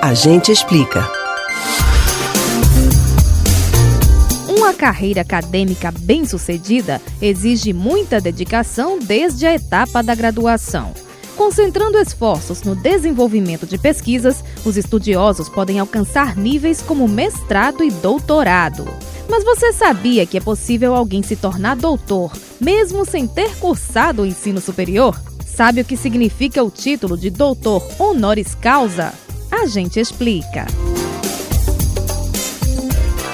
A gente explica. Uma carreira acadêmica bem-sucedida exige muita dedicação desde a etapa da graduação. Concentrando esforços no desenvolvimento de pesquisas, os estudiosos podem alcançar níveis como mestrado e doutorado. Mas você sabia que é possível alguém se tornar doutor, mesmo sem ter cursado o ensino superior? Sabe o que significa o título de doutor honoris causa? A gente explica.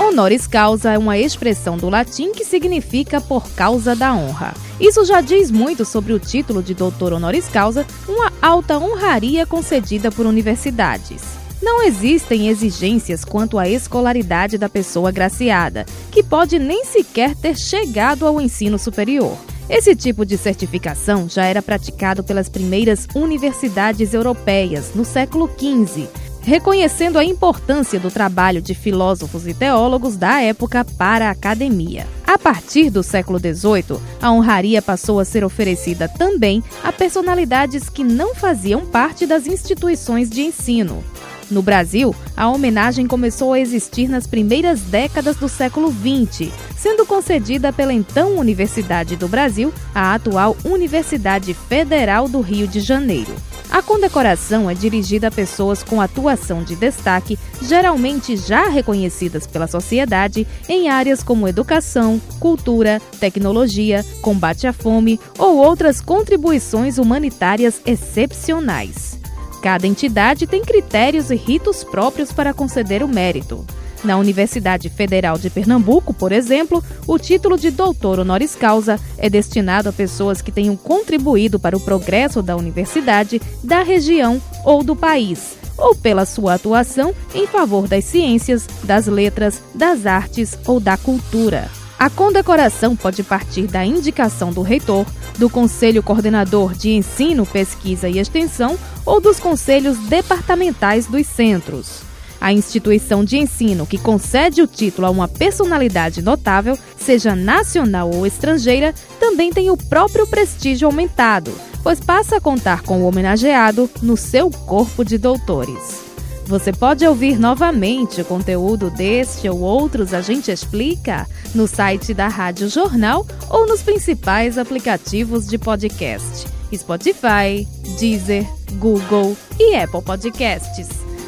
Honoris causa é uma expressão do latim que significa por causa da honra. Isso já diz muito sobre o título de doutor honoris causa, uma alta honraria concedida por universidades. Não existem exigências quanto à escolaridade da pessoa graciada, que pode nem sequer ter chegado ao ensino superior. Esse tipo de certificação já era praticado pelas primeiras universidades europeias no século XV, reconhecendo a importância do trabalho de filósofos e teólogos da época para a academia. A partir do século XVIII, a honraria passou a ser oferecida também a personalidades que não faziam parte das instituições de ensino. No Brasil, a homenagem começou a existir nas primeiras décadas do século XX, sendo concedida pela então Universidade do Brasil, a atual Universidade Federal do Rio de Janeiro. A condecoração é dirigida a pessoas com atuação de destaque, geralmente já reconhecidas pela sociedade, em áreas como educação, cultura, tecnologia, combate à fome ou outras contribuições humanitárias excepcionais. Cada entidade tem critérios e ritos próprios para conceder o mérito. Na Universidade Federal de Pernambuco, por exemplo, o título de doutor honoris causa é destinado a pessoas que tenham contribuído para o progresso da universidade, da região ou do país, ou pela sua atuação em favor das ciências, das letras, das artes ou da cultura. A condecoração pode partir da indicação do reitor, do Conselho Coordenador de Ensino, Pesquisa e Extensão ou dos conselhos departamentais dos centros. A instituição de ensino que concede o título a uma personalidade notável, seja nacional ou estrangeira, também tem o próprio prestígio aumentado, pois passa a contar com o homenageado no seu corpo de doutores. Você pode ouvir novamente o conteúdo deste ou outros A Gente Explica no site da Rádio Jornal ou nos principais aplicativos de podcast: Spotify, Deezer, Google e Apple Podcasts.